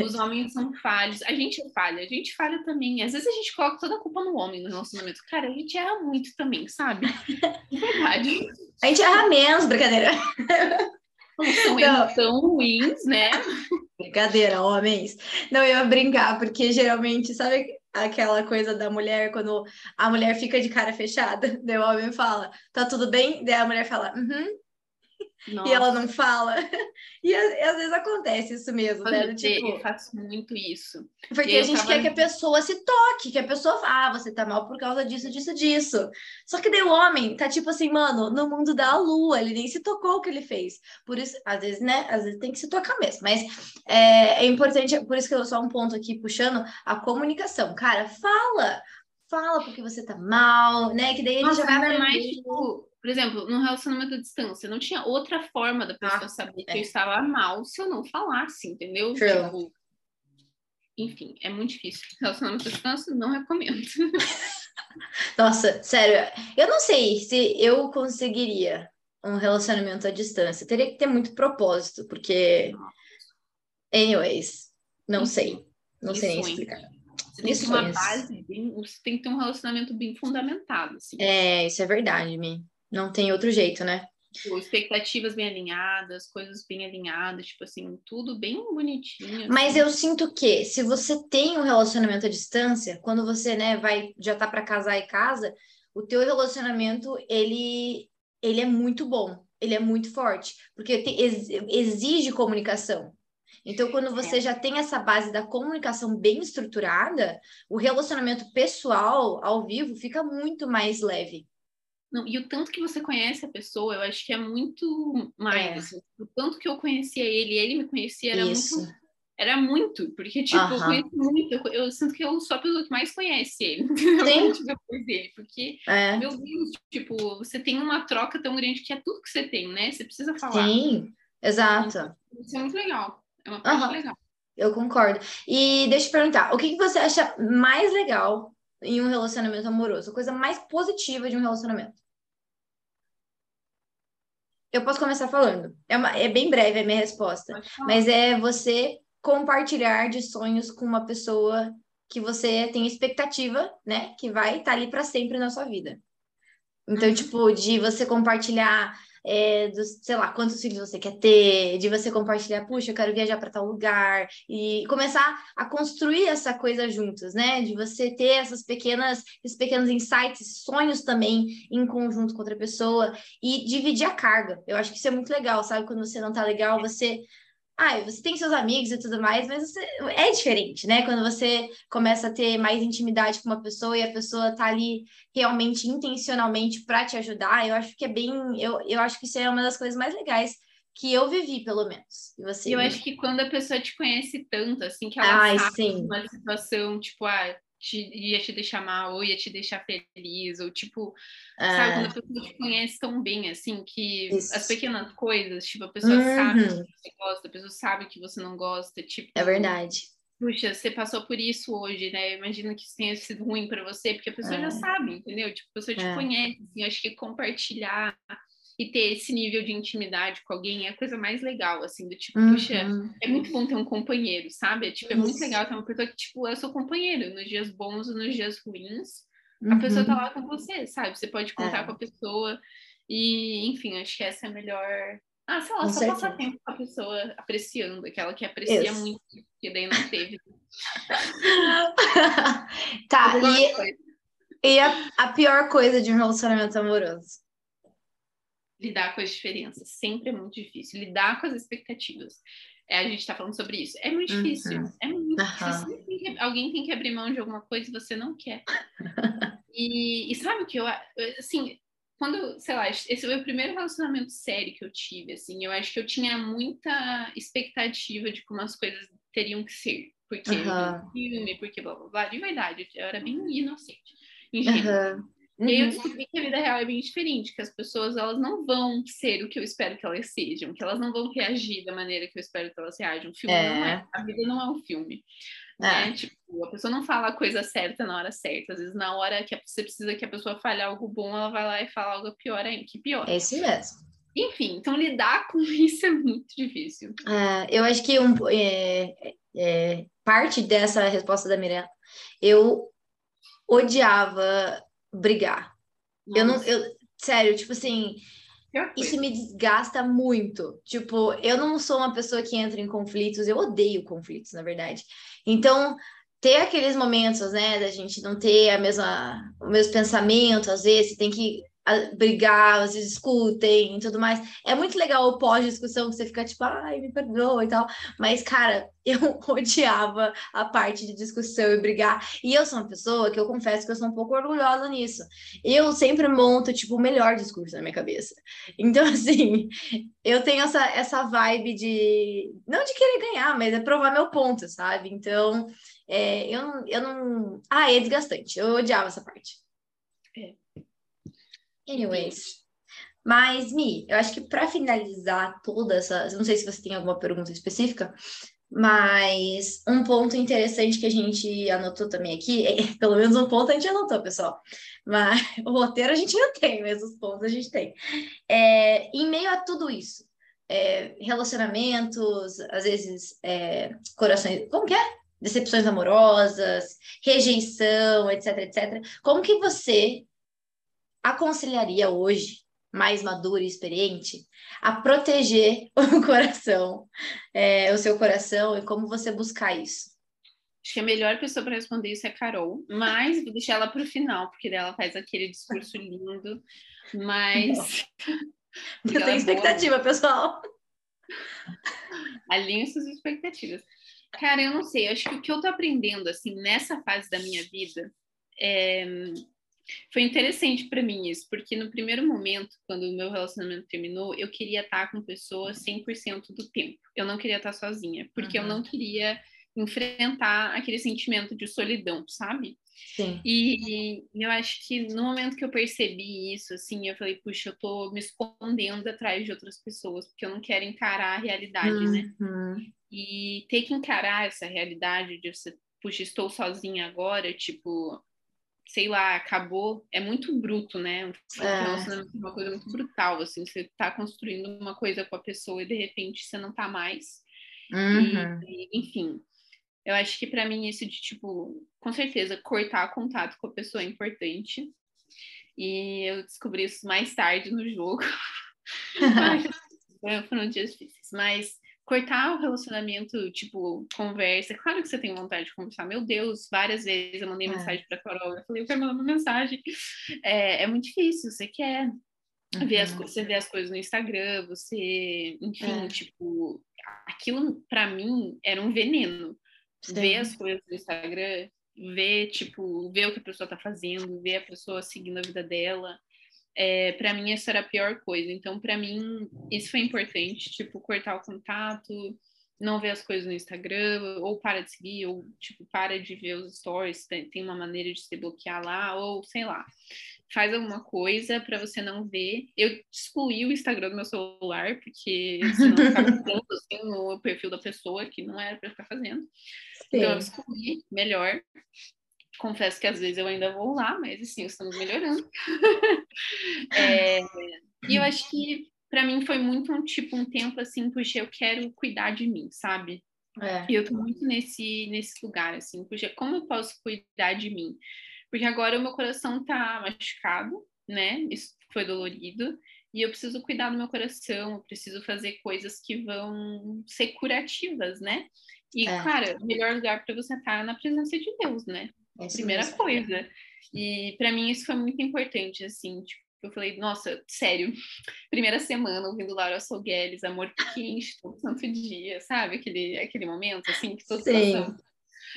Os homens são falhos. A gente falha, a gente falha também. Às vezes a gente coloca toda a culpa no homem no relacionamento. Cara, a gente erra muito também, sabe? É verdade. A gente erra menos, brincadeira. São erros tão ruins, né? Brincadeira, homens. Não, eu ia brincar, porque geralmente, sabe aquela coisa da mulher, quando a mulher fica de cara fechada, daí o homem fala, tá tudo bem? Daí a mulher fala, uhum, e ela não fala. E, às- vezes acontece isso mesmo, né? Tipo, eu faço muito isso. porque a gente tava- quer que a pessoa se toque, que a pessoa fala, ah, você tá mal por causa disso, disso, disso. Só que daí o homem tá tipo assim, mano, no mundo da lua, ele nem se tocou o que ele fez. Por isso, às vezes, né? Às vezes tem que se tocar mesmo. Mas é, é importante, por isso que eu só um ponto aqui puxando a comunicação. Cara, fala! Fala porque você tá mal, né? Que daí ele Nossa, já vai ainda mais, tipo, por exemplo, num relacionamento à distância, não tinha outra forma da pessoa Ah, saber é. que eu estava mal se eu não falasse, entendeu? True. Tipo, enfim, é muito difícil. Relacionamento à distância, não recomendo. Nossa, sério, eu não sei se eu conseguiria um relacionamento à distância. Teria que ter muito propósito, porque. Anyways, não sei. Não sei nem Isso, explicar. Você tem que ter uma base, bem, você tem que ter um relacionamento bem fundamentado, assim. É, isso é verdade, Mi. Não tem outro jeito, né? Tipo, expectativas bem alinhadas, coisas bem alinhadas, tipo assim, tudo bem bonitinho. Mas assim. eu sinto que se você tem um relacionamento à distância, quando você, né, vai já tá para casar e casa, o teu relacionamento ele ele é muito bom, ele é muito forte, porque te- ex- exige comunicação. Então, quando você já tem essa base da comunicação bem estruturada, o relacionamento pessoal ao vivo fica muito mais leve. Não, e o tanto que você conhece a pessoa, eu acho que é muito mais. É. assim. o tanto que eu conhecia ele, ele me conhecia, era Isso. muito. Era muito, porque, tipo, eu Aham. conheço muito. Eu, eu sinto que eu sou a pessoa que mais conhece ele, Sim. depois dele. Porque, É. meu Deus, tipo, você tem uma troca tão grande que é tudo que você tem, né? Você precisa falar. Sim, exato. Isso é muito legal. É uma parte Aham. legal. Eu concordo. E deixa eu te perguntar, o que que você acha mais legal em um relacionamento amoroso? A coisa mais positiva de um relacionamento? Eu posso começar falando. É, uma- é bem breve a minha resposta. Mas é você compartilhar de sonhos com uma pessoa que você tem expectativa, né? Que vai estar ali para sempre na sua vida. Então, Uhum. tipo, de você compartilhar, é, dos, sei lá, quantos filhos você quer ter, de você compartilhar, puxa, eu quero viajar para tal lugar, e começar a construir essa coisa juntos, né? De você ter essas pequenas, esses pequenos insights, sonhos também em conjunto com outra pessoa e dividir a carga. Eu acho que isso é muito legal, sabe? Quando você não tá legal, você. Ah, você tem seus amigos e tudo mais, mas você... é diferente, né? Quando você começa a ter mais intimidade com uma pessoa e a pessoa tá ali realmente, intencionalmente para te ajudar, eu acho que é bem. Eu, eu acho que isso é uma das coisas mais legais que eu vivi, pelo menos. E você? Eu acho que quando a pessoa te conhece tanto, assim, que ela Ai, sabe sim. uma situação, tipo, ah, te, ia te deixar mal, ou ia te deixar feliz, ou tipo, sabe, quando a pessoa te conhece tão bem, assim, que Isso. as pequenas coisas, tipo, a pessoa sabe que uhum, você gosta, a pessoa sabe que você não gosta, tipo, é verdade. puxa, você passou por isso hoje, né? Imagina que isso tenha sido ruim para você, porque a pessoa já É. sabe, entendeu? Tipo, a pessoa te É. conhece, assim, eu acho que compartilhar e ter esse nível de intimidade com alguém é a coisa mais legal, assim, do tipo, puxa, Uhum, é muito bom ter um companheiro, sabe? É, tipo, é muito legal ter uma pessoa que, tipo, é seu companheiro, nos dias bons e nos dias ruins. A pessoa tá uhum. lá com você, sabe? Você pode contar É. com a pessoa. E, enfim, acho que essa é a melhor. Ah, sei lá, Com só certeza. passar tempo com a pessoa apreciando, aquela que aprecia Isso. muito, que daí não teve. tá, e, e a, a pior coisa de um relacionamento amoroso? Lidar com as diferenças sempre é muito difícil. Lidar com as expectativas. É, a gente está falando sobre isso. É muito Uhum. difícil. É muito difícil. Sempre tem que- alguém tem que abrir mão de alguma coisa e você não quer. E, e sabe o que eu assim, quando, sei lá, esse foi o primeiro relacionamento sério que eu tive, assim, eu acho que eu tinha muita expectativa de como as coisas teriam que ser. Porque eu vi Aham. um filme, porque blá blá blá, de verdade, eu era bem inocente. Enfim, Aham. e aí eu Uhum. descobri que a vida real é bem diferente, que as pessoas elas não vão ser o que eu espero que elas sejam, que elas não vão reagir da maneira que eu espero que elas reajam. O filme não É. é, a vida não é um filme. É. Né? Tipo, a pessoa não fala a coisa certa na hora certa. Às vezes, na hora que você precisa que a pessoa fale algo bom, ela vai lá e fala algo pior ainda, que pior. É isso mesmo. Enfim, então lidar com isso é muito difícil. É, eu acho que um, é, é, parte dessa resposta da Mirella, eu odiava brigar. Eu não, Nossa, eu, sério, tipo assim, isso me desgasta muito. Tipo, eu não sou uma pessoa que entra em conflitos, eu odeio conflitos, na verdade. Então, ter aqueles momentos, né, da gente não ter a mesma, o mesmo pensamento, às vezes, tem que brigar, vocês discutem e tudo mais. É muito legal o pós-discussão, você fica tipo, ai, me perdoa e tal. Mas, cara, eu odiava a parte de discussão e brigar. E eu sou uma pessoa que eu confesso que eu sou um pouco orgulhosa nisso. Eu sempre monto, tipo, o melhor discurso na minha cabeça. Então, assim, eu tenho essa, essa vibe de. Não de querer ganhar, mas é provar meu ponto, sabe? Então, é, eu, eu não. Ah, é desgastante. Eu odiava essa parte. Anyways. Mas, Mi, eu acho que para finalizar toda essa. Não sei se você tem alguma pergunta específica, mas um ponto interessante que a gente anotou também aqui, é, pelo menos um ponto a gente anotou, pessoal. Mas o roteiro a gente não tem, mas os pontos a gente tem. É, em meio a tudo isso, é, relacionamentos, às vezes é, corações. Como que é? Decepções amorosas, rejeição, etc, etc. Como que você aconselharia hoje, mais maduro e experiente, a proteger o coração, é, o seu coração e como você buscar isso? Acho que a melhor pessoa para responder isso é a Carol, mas vou deixar ela para o final, porque ela faz aquele discurso lindo, mas. Eu tenho expectativa, pessoal. Alinhe suas expectativas. Cara, eu não sei, acho que o que eu tô aprendendo, assim, nessa fase da minha vida, é... foi interessante para mim isso, porque no primeiro momento, quando o meu relacionamento terminou, eu queria estar com pessoas 100% do tempo. Eu não queria estar sozinha, porque Uhum. eu não queria enfrentar aquele sentimento de solidão, sabe? Sim. E eu acho que no momento que eu percebi isso, assim, eu falei, puxa, eu tô me escondendo atrás de outras pessoas, porque eu não quero encarar a realidade, né? Uhum. E ter que encarar essa realidade de você, puxa, estou sozinha agora, tipo, sei lá, acabou. É muito bruto, né? Um É. é uma coisa muito brutal, assim, você tá construindo uma coisa com a pessoa e de repente você não tá mais. Uhum. E, enfim, eu acho que para mim isso de tipo, com certeza, cortar contato com a pessoa é importante. E eu descobri isso mais tarde no jogo. Mas, foram- foram dias difíceis. Mas cortar o relacionamento, tipo, conversa. Claro que você tem vontade de conversar. Meu Deus, várias vezes eu mandei É. mensagem para Carol. Eu falei, eu quero mandar uma mensagem. É, é muito difícil. Você quer ver as, Uhum. você vê as coisas no Instagram, você, enfim, É. tipo, aquilo para mim era um veneno. Ver Sim. as coisas no Instagram, ver, tipo, ver o que a pessoa tá fazendo, ver a pessoa seguindo a vida dela. É, para mim, essa era a pior coisa. Então, para mim, isso foi importante, tipo, cortar o contato, não ver as coisas no Instagram, ou para de seguir, ou, tipo, para de ver os stories, tem, tem uma maneira de se bloquear lá, ou sei lá faz alguma coisa para você não ver. Eu excluí o Instagram do meu celular, porque senão ficava assim no perfil da pessoa que não era para ficar fazendo. Então eu Sim. excluí, melhor. Confesso que às vezes eu ainda vou lá, mas assim, estamos melhorando. É, e eu acho que para mim foi muito um tipo um tempo assim, puxa, eu quero cuidar de mim, sabe? É. E eu tô muito nesse, nesse lugar, assim, puxa, como eu posso cuidar de mim? Porque agora o meu coração tá machucado, né? Isso foi dolorido. e eu preciso cuidar do meu coração, eu preciso fazer coisas que vão ser curativas, né? E, é. cara, o melhor lugar para você estar é na presença de Deus, né? É Primeira coisa. E para mim isso foi muito importante, assim, tipo, eu falei, nossa, sério, primeira semana ouvindo Laura Solgueles, Amor Quente, todo santo dia, sabe? Aquele, aquele momento, assim, que todo Sim.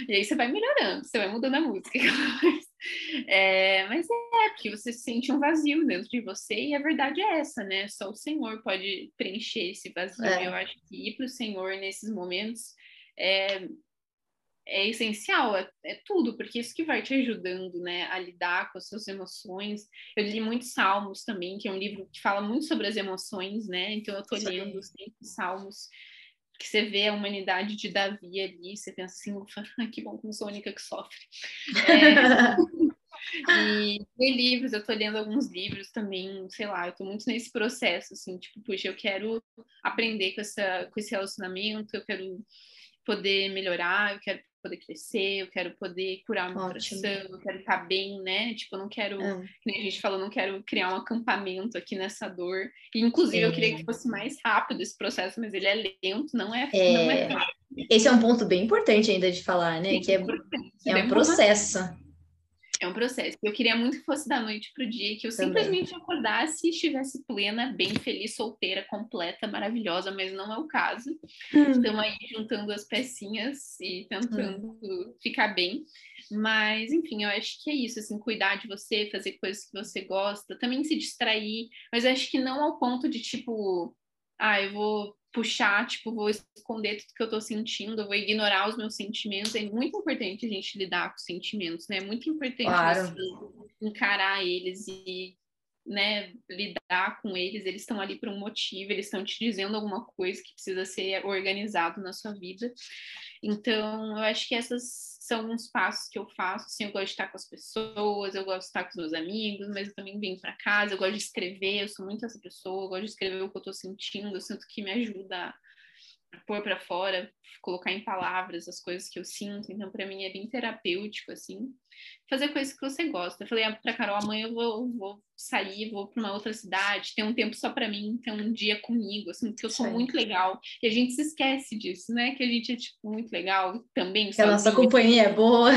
E aí você vai melhorando, você vai mudando a música. é, mas é, porque você sente um vazio dentro de você, e a verdade é essa, né? Só o Senhor pode preencher esse vazio. É. Eu acho que ir para o Senhor nesses momentos é, é essencial, é, é, tudo, porque isso que vai te ajudando, né, a lidar com as suas emoções. Eu li muitos Salmos também, que é um livro que fala muito sobre as emoções, né? Então eu tô Sim. lendo sempre Salmos que você vê a humanidade de Davi ali, você pensa assim, que bom que não sou a única que sofre. É... e ler livros, eu tô lendo alguns livros também, sei lá, eu tô muito nesse processo, assim, tipo, puxa, eu quero aprender com, essa, com esse relacionamento, eu quero poder melhorar, eu quero poder crescer, eu quero poder curar meu Ótimo. coração, eu quero estar bem, né? Tipo, eu não quero, é. como a gente falou, não quero criar um acampamento aqui nessa dor. E, inclusive, é. eu queria que fosse mais rápido esse processo, mas ele é lento, não é, é... Não é rápido. Esse é um ponto bem importante ainda de falar, né? Sim, que é, é um processo. É um processo. Eu queria muito que fosse da noite para o dia, que eu Também. simplesmente acordasse e estivesse plena, bem feliz, solteira, completa, maravilhosa, mas não é o caso. Hum. Estamos aí juntando as pecinhas e tentando hum. ficar bem. Mas, enfim, eu acho que é isso, assim, cuidar de você, fazer coisas que você gosta, também se distrair, mas acho que não ao ponto de, tipo, ah, eu vou puxar, tipo, vou esconder tudo que eu tô sentindo, eu vou ignorar os meus sentimentos. É muito importante a gente lidar com os sentimentos, né? É muito importante claro. encarar eles e né, lidar com eles, eles estão ali por um motivo, eles estão te dizendo alguma coisa que precisa ser organizado na sua vida. Então, eu acho que essas são uns passos que eu faço. Assim, eu gosto de estar com as pessoas, eu gosto de estar com os meus amigos, mas eu também venho para casa, eu gosto de escrever, eu sou muito essa pessoa, eu gosto de escrever o que eu estou sentindo, eu sinto que me ajuda pôr para fora, colocar em palavras as coisas que eu sinto. Então, para mim é bem terapêutico, assim. Fazer coisas que você gosta. Eu falei ah, para Carol, amanhã eu vou, vou sair, vou para uma outra cidade, ter um tempo só para mim, ter um dia comigo, assim, porque eu sou Sim. muito legal. E a gente se esquece disso, né? Que a gente é, tipo, muito legal também. Que a nossa companhia é boa.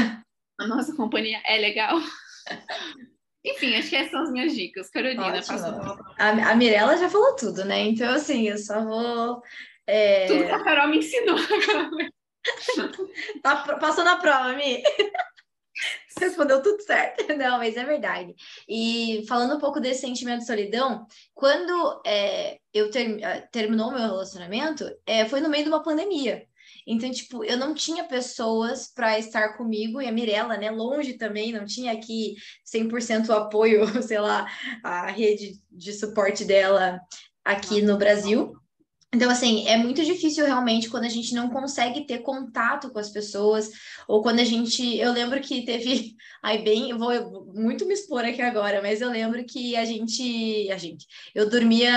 A nossa companhia é legal. Enfim, acho que essas são as minhas dicas. Carolina, passa a, a Mirella já falou tudo, né? Então, assim, eu só vou é... Tudo que a Carol me ensinou. tá, passou na prova, Mi. Você respondeu tudo certo. Não, mas é verdade. E falando um pouco desse sentimento de solidão, quando é, eu ter, é, terminou meu relacionamento, é, foi no meio de uma pandemia. Então, tipo, eu não tinha pessoas para estar comigo, e a Mirella, né, longe também, não tinha aqui 100% apoio, sei lá, a rede de suporte dela aqui no Brasil. Então, assim, é muito difícil realmente quando a gente não consegue ter contato com as pessoas, ou quando a gente. Eu lembro que teve. Aí, bem, eu vou muito me expor aqui agora, mas eu lembro que a gente. A gente. Eu dormia.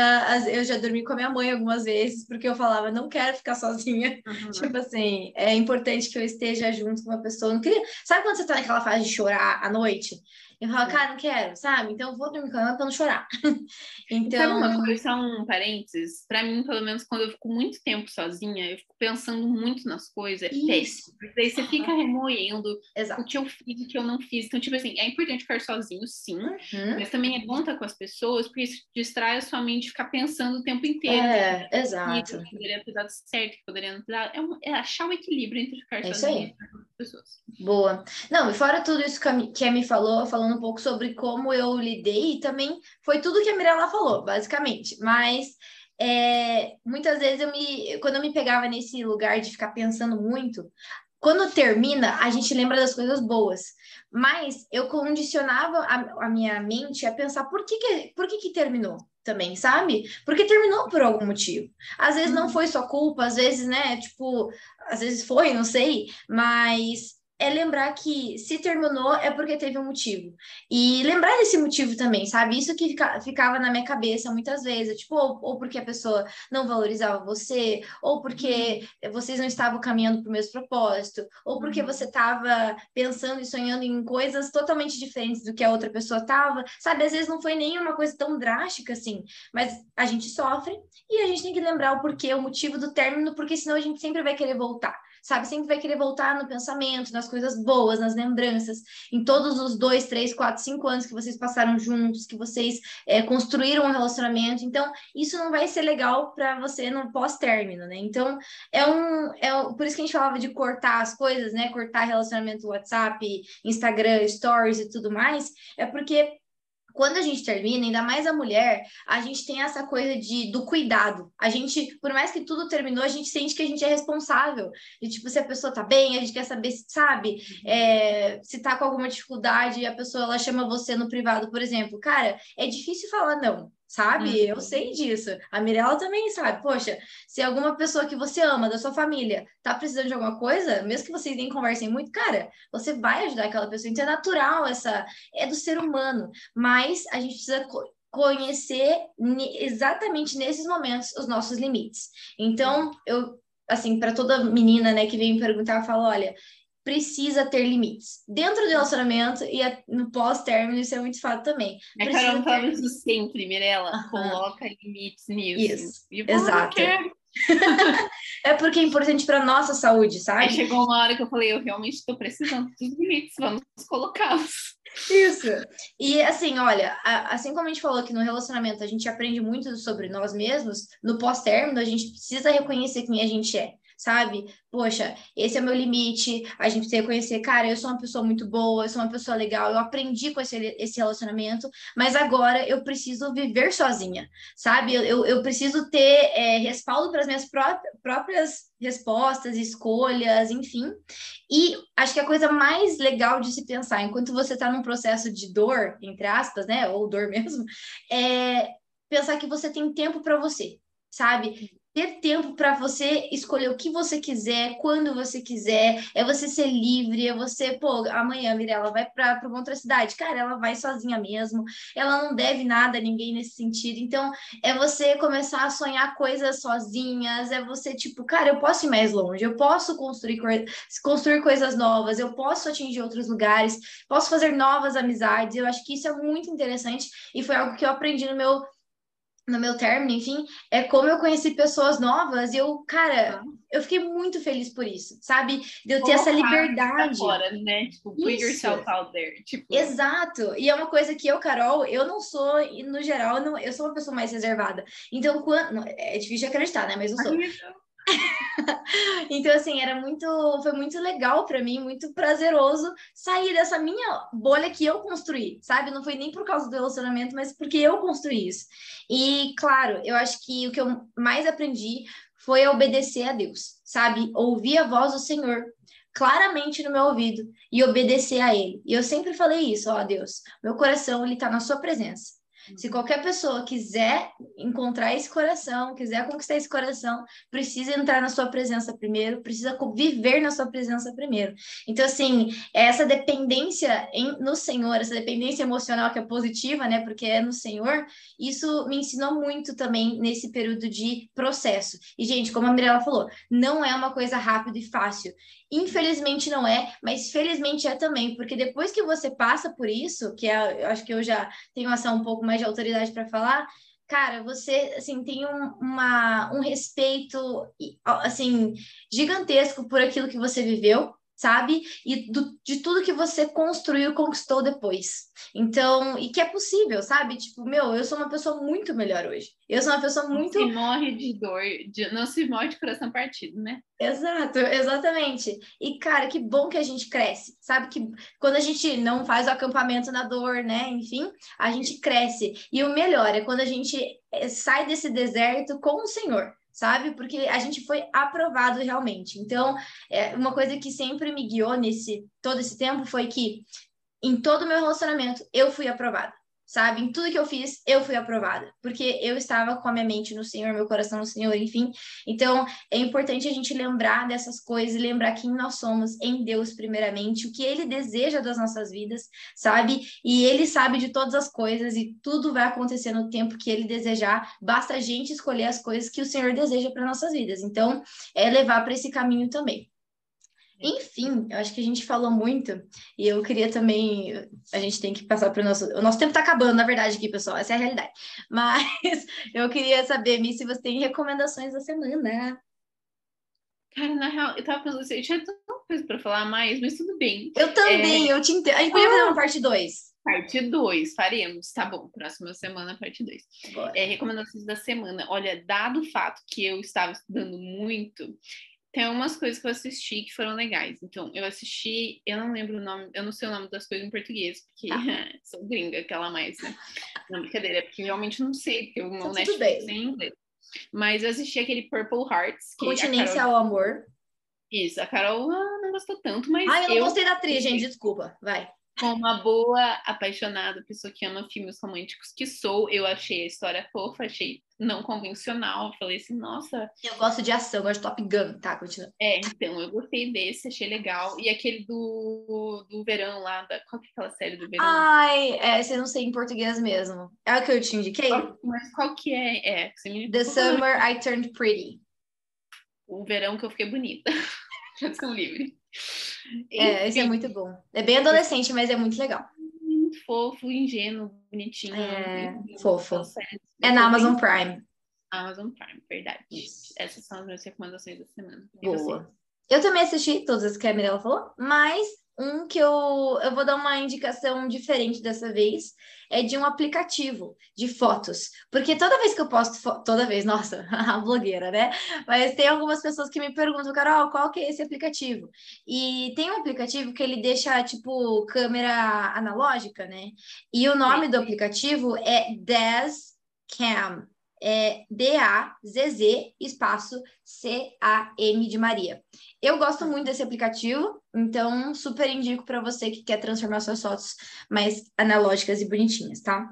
Eu já dormi com a minha mãe algumas vezes, porque eu falava, não quero ficar sozinha. Uhum. Tipo assim, é importante que eu esteja junto com uma pessoa. Não queria... Sabe quando você tá naquela fase de chorar à noite? Eu falo, cara, não quero, sabe? Então eu vou dormir com ela pra não chorar. então. Sabe uma coisa, só um parênteses? Pra mim, pelo menos, quando eu fico muito tempo sozinha, eu fico pensando muito nas coisas, é péssimo. Porque aí você fica remoendo Exato. o que eu fiz, o que eu não fiz. Então, tipo assim, é importante ficar sozinho, sim, uhum. mas também é bom estar com as pessoas, porque isso distrai a sua mente ficar pensando o tempo inteiro. É, exato. Que poderia ter dado certo, que poderia não ter dado. É, um, é achar o equilíbrio entre ficar é sozinho e as pessoas. Boa. Não, e fora tudo isso que a, que a me falou, falando um pouco sobre como eu lidei, também foi tudo que a Mirella falou, basicamente. Mas é, muitas vezes eu me, quando eu me pegava nesse lugar de ficar pensando muito, quando termina, a gente lembra das coisas boas. Mas eu condicionava a, a minha mente a pensar por que, que, por que, que terminou também, sabe? Porque terminou por algum motivo. Às vezes não uhum. foi sua culpa, às vezes, né, tipo, às vezes foi, não sei, mas é lembrar que se terminou é porque teve um motivo. E lembrar desse motivo também, sabe? Isso que fica, ficava na minha cabeça muitas vezes, tipo, ou, ou, porque a pessoa não valorizava você, ou porque uhum. vocês não estavam caminhando para o mesmo propósito, ou porque uhum. você estava pensando e sonhando em coisas totalmente diferentes do que a outra pessoa estava, sabe? Às vezes não foi nem uma coisa tão drástica assim, mas a gente sofre e a gente tem que lembrar o porquê, o motivo do término, porque senão a gente sempre vai querer voltar sabe? Sempre vai querer voltar no pensamento, nas coisas boas, nas lembranças, em todos os dois, três, quatro, cinco anos que vocês passaram juntos, que vocês é, construíram um relacionamento. Então, isso não vai ser legal para você no pós-término, né? Então, é um, é um, por isso que a gente falava de cortar as coisas, né? Cortar relacionamento WhatsApp, Instagram, Stories e tudo mais, é porque quando a gente termina, ainda mais a mulher, a gente tem essa coisa de, do cuidado. A gente, por mais que tudo terminou, a gente sente que a gente é responsável. E, tipo, se a pessoa tá bem, a gente quer saber, sabe, é, se tá com alguma dificuldade e a pessoa, ela chama você no privado, por exemplo. Cara, é difícil falar não sabe? Uhum. Eu sei disso. A Mirella também sabe. Poxa, se alguma pessoa que você ama, da sua família, tá precisando de alguma coisa, mesmo que vocês nem conversem muito, cara, você vai ajudar aquela pessoa. Então é natural essa, é do ser humano. Mas a gente precisa conhecer exatamente nesses momentos os nossos limites. Então, eu assim, para toda menina, né, que vem me perguntar, eu falo, olha, precisa ter limites. Dentro do relacionamento e no pós-término, isso é muito fato também. A Carol fala isso sempre, Mirella. Uhum. Coloca limites nisso. Isso, exato. é porque é importante para nossa saúde, sabe? Aí chegou uma hora que eu falei, eu realmente estou precisando dos limites, vamos colocá-los. Isso. E assim, olha, assim como a gente falou que no relacionamento a gente aprende muito sobre nós mesmos, no pós-término a gente precisa reconhecer quem a gente é sabe? Poxa, esse é meu limite, a gente precisa reconhecer, cara, eu sou uma pessoa muito boa, eu sou uma pessoa legal, eu aprendi com esse, esse relacionamento, mas agora eu preciso viver sozinha, sabe? Eu, eu, eu preciso ter é, respaldo para as minhas pró próprias respostas, escolhas, enfim. E acho que a coisa mais legal de se pensar, enquanto você está num processo de dor, entre aspas, né, ou dor mesmo, é pensar que você tem tempo para você, sabe? Ter tempo para você escolher o que você quiser, quando você quiser, é você ser livre, é você, pô, amanhã, Mirella, vai para uma outra cidade. Cara, ela vai sozinha mesmo, ela não deve nada a ninguém nesse sentido. Então, é você começar a sonhar coisas sozinhas, é você, tipo, cara, eu posso ir mais longe, eu posso construir, construir coisas novas, eu posso atingir outros lugares, posso fazer novas amizades. Eu acho que isso é muito interessante. E foi algo que eu aprendi no meu no meu término, enfim, é como eu conheci pessoas novas e eu, cara, eu fiquei muito feliz por isso, sabe? De eu ter essa liberdade. Fora, né? Tipo, put isso. yourself out there. Tipo... Exato. E é uma coisa que eu, Carol, eu não sou, no geral, não, eu sou uma pessoa mais reservada. Então, quando. É difícil de acreditar, né? Mas eu sou. então, assim, era muito, foi muito legal para mim, muito prazeroso sair dessa minha bolha que eu construí, sabe? Não foi nem por causa do relacionamento, mas porque eu construí isso. E, claro, eu acho que o que eu mais aprendi foi obedecer a Deus, sabe? Ouvir a voz do Senhor claramente no meu ouvido e obedecer a Ele. E eu sempre falei isso, ó Deus, meu coração ele tá na sua presença. Se qualquer pessoa quiser encontrar esse coração, quiser conquistar esse coração, precisa entrar na sua presença primeiro, precisa viver na sua presença primeiro. Então, assim, essa dependência em, no Senhor, essa dependência emocional que é positiva, né? Porque é no Senhor, isso me ensinou muito também nesse período de processo. E, gente, como a Mirella falou, não é uma coisa rápida e fácil. Infelizmente não é, mas felizmente é também, porque depois que você passa por isso, que é, eu acho que eu já tenho ação um pouco mais de autoridade para falar, cara, você assim tem um, uma, um respeito assim gigantesco por aquilo que você viveu, sabe? E do, de tudo que você construiu, conquistou depois. Então, e que é possível, sabe? Tipo, meu, eu sou uma pessoa muito melhor hoje. Eu sou uma pessoa muito. Não se morre de dor, de... não se morre de coração partido, né? Exato, exatamente. E, cara, que bom que a gente cresce, sabe? Que quando a gente não faz o acampamento na dor, né? Enfim, a gente cresce. E o melhor é quando a gente eh, sai desse deserto com o Senhor sabe? Porque a gente foi aprovado realmente. Então, é, uma coisa que sempre me guiou nesse todo esse tempo foi que em todo o meu relacionamento eu fui aprovada sabe? Em tudo que eu fiz, eu fui aprovada, porque eu estava com a minha mente no Senhor, meu coração no Senhor, enfim. Então, é importante a gente lembrar dessas coisas lembrar quem nós somos em Deus, primeiramente, o que Ele deseja das nossas vidas, sabe? E Ele sabe de todas as coisas e tudo vai acontecer no tempo que Ele desejar, basta a gente escolher as coisas que o Senhor deseja para nossas vidas. Então, é levar para esse caminho também. Enfim, eu acho que a gente falou muito e eu queria também. A gente tem que passar para o nosso. O nosso tempo está acabando, na verdade, aqui, pessoal, essa é a realidade. Mas eu queria saber, Mi, se você tem recomendações da semana. Cara, na real, eu tava pensando assim, eu tinha tanta coisa para falar mais, mas tudo bem. Eu também, é... eu te entendo. A gente podia fazer uma parte 2. Parte 2, faremos. Tá bom, próxima semana, parte 2. É, recomendações da semana. Olha, dado o fato que eu estava estudando muito, tem algumas coisas que eu assisti que foram legais. Então, eu assisti, eu não lembro o nome, eu não sei o nome das coisas em português, porque ah. sou gringa, aquela mais, né? Não, brincadeira, é porque realmente não sei, porque o meu tá Netflix é em inglês. Mas eu assisti aquele Purple Hearts. Continência Carol... ao amor. Isso, a Carol ah, não gostou tanto, mas. Ah, eu não eu... gostei da atriz, gente, desculpa, vai. Como uma boa apaixonada, pessoa que ama filmes românticos que sou, eu achei a história fofa, achei não convencional. Falei assim, nossa. Eu gosto de ação, gosto de Top Gun, tá? Continua. É, então, eu gostei desse, achei legal. E aquele do, do verão lá, da, qual que é aquela série do verão? Ai, é, você não sei em português mesmo. É o que eu te indiquei? Qual, mas qual que é? é me... The Summer I Turned Pretty. O verão que eu fiquei bonita. Tradução livre. É, esse é muito bom. É bem adolescente, mas é muito legal. Fofo, ingênuo, bonitinho. É, fofo. É na Amazon Prime. Amazon Prime, verdade. Isso. Essas são as minhas recomendações da semana. Boa. Eu também assisti todas as que a Mirella falou, mas um que eu, eu vou dar uma indicação diferente dessa vez é de um aplicativo de fotos. Porque toda vez que eu posto, toda vez, nossa, a blogueira, né? Mas tem algumas pessoas que me perguntam, Carol, qual que é esse aplicativo? E tem um aplicativo que ele deixa, tipo, câmera analógica, né? E o nome do aplicativo é Daz Cam é D-A-Z-Z espaço C-A-M de Maria. Eu gosto muito desse aplicativo, então super indico para você que quer transformar suas fotos mais analógicas e bonitinhas, tá?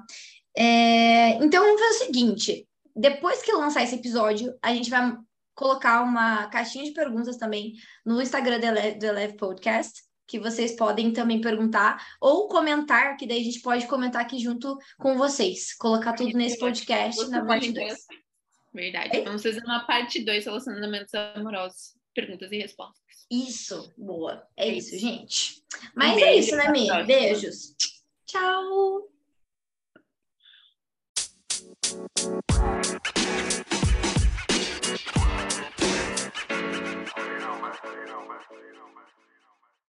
É, então vamos fazer o seguinte: depois que lançar esse episódio, a gente vai colocar uma caixinha de perguntas também no Instagram do Eleve Podcast que vocês podem também perguntar ou comentar, que daí a gente pode comentar aqui junto com vocês. Colocar tudo nesse podcast na parte 2. Verdade. Ei? Vamos fazer uma parte 2, relacionamentos amorosos, perguntas e respostas. Isso, boa. É, é isso, gente. Mas um é isso, né, Mi? Beijos. Tchau. You.